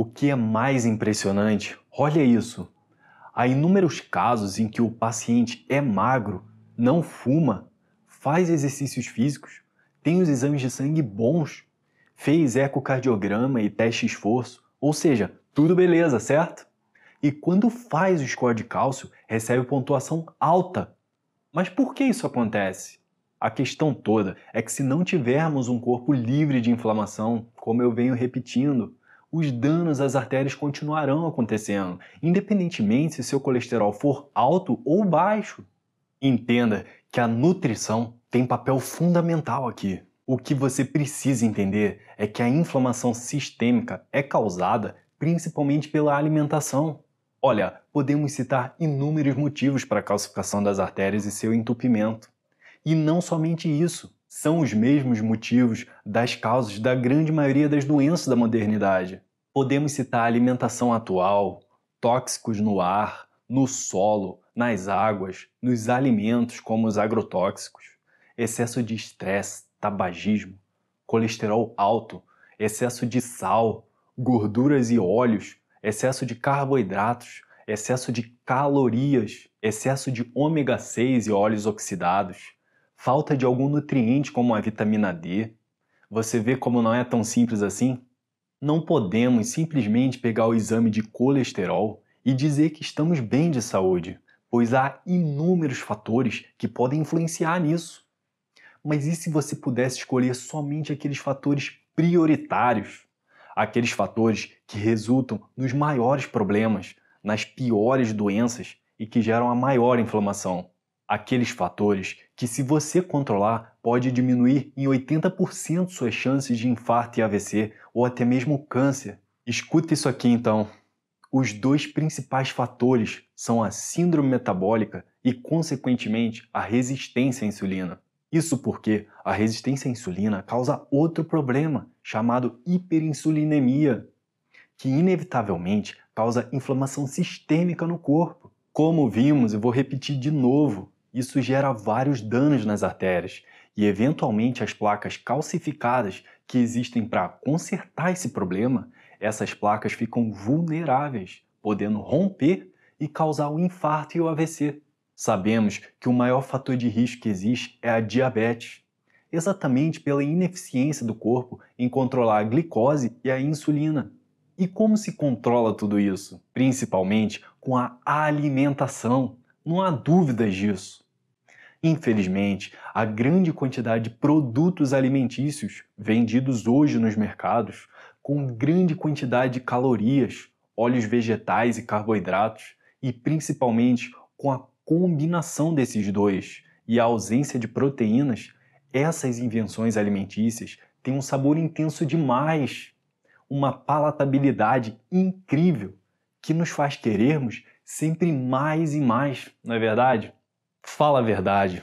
O que é mais impressionante, olha isso. Há inúmeros casos em que o paciente é magro, não fuma, faz exercícios físicos, tem os exames de sangue bons, fez ecocardiograma e teste esforço, ou seja, tudo beleza, certo? E quando faz o score de cálcio, recebe pontuação alta. Mas por que isso acontece? A questão toda é que se não tivermos um corpo livre de inflamação, como eu venho repetindo, os danos às artérias continuarão acontecendo, independentemente se seu colesterol for alto ou baixo. Entenda que a nutrição tem papel fundamental aqui. O que você precisa entender é que a inflamação sistêmica é causada principalmente pela alimentação. Olha, podemos citar inúmeros motivos para a calcificação das artérias e seu entupimento. E não somente isso, são os mesmos motivos das causas da grande maioria das doenças da modernidade. Podemos citar a alimentação atual, tóxicos no ar, no solo, nas águas, nos alimentos como os agrotóxicos, excesso de estresse, tabagismo, colesterol alto, excesso de sal, gorduras e óleos, excesso de carboidratos, excesso de calorias, excesso de ômega 6 e óleos oxidados, falta de algum nutriente como a vitamina D. Você vê como não é tão simples assim? Não podemos simplesmente pegar o exame de colesterol e dizer que estamos bem de saúde, pois há inúmeros fatores que podem influenciar nisso. Mas e se você pudesse escolher somente aqueles fatores prioritários? Aqueles fatores que resultam nos maiores problemas, nas piores doenças e que geram a maior inflamação? Aqueles fatores que, se você controlar, pode diminuir em 80% suas chances de infarto e AVC ou até mesmo câncer. Escuta isso aqui então. Os dois principais fatores são a síndrome metabólica e, consequentemente, a resistência à insulina. Isso porque a resistência à insulina causa outro problema, chamado hiperinsulinemia, que inevitavelmente causa inflamação sistêmica no corpo. Como vimos, eu vou repetir de novo, isso gera vários danos nas artérias e, eventualmente, as placas calcificadas que existem para consertar esse problema, essas placas ficam vulneráveis, podendo romper e causar o infarto e o AVC. Sabemos que o maior fator de risco que existe é a diabetes, exatamente pela ineficiência do corpo em controlar a glicose e a insulina. E como se controla tudo isso? Principalmente com a alimentação. Não há dúvidas disso. Infelizmente, a grande quantidade de produtos alimentícios vendidos hoje nos mercados, com grande quantidade de calorias, óleos vegetais e carboidratos, e principalmente com a combinação desses dois e a ausência de proteínas, essas invenções alimentícias têm um sabor intenso demais, uma palatabilidade incrível que nos faz querermos sempre mais e mais, não é verdade? Fala a verdade,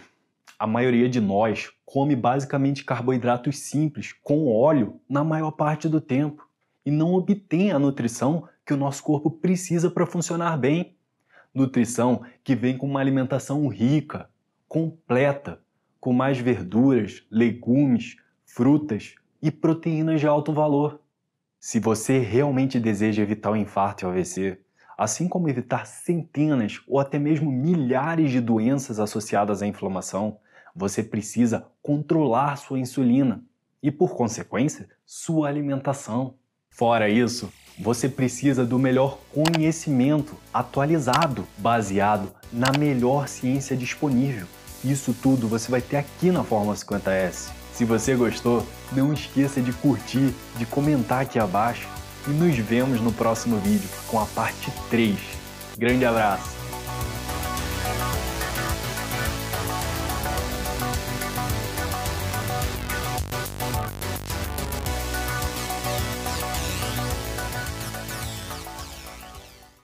a maioria de nós come basicamente carboidratos simples, com óleo, na maior parte do tempo, e não obtém a nutrição que o nosso corpo precisa para funcionar bem. Nutrição que vem com uma alimentação rica, completa, com mais verduras, legumes, frutas e proteínas de alto valor. Se você realmente deseja evitar o infarto e o AVC, assim como evitar centenas ou até mesmo milhares de doenças associadas à inflamação, você precisa controlar sua insulina e, por consequência, sua alimentação. Fora isso, você precisa do melhor conhecimento atualizado, baseado na melhor ciência disponível. Isso tudo você vai ter aqui na Fórmula 50S. Se você gostou, não esqueça de curtir, de comentar aqui abaixo e nos vemos no próximo vídeo com a parte 3. Grande abraço!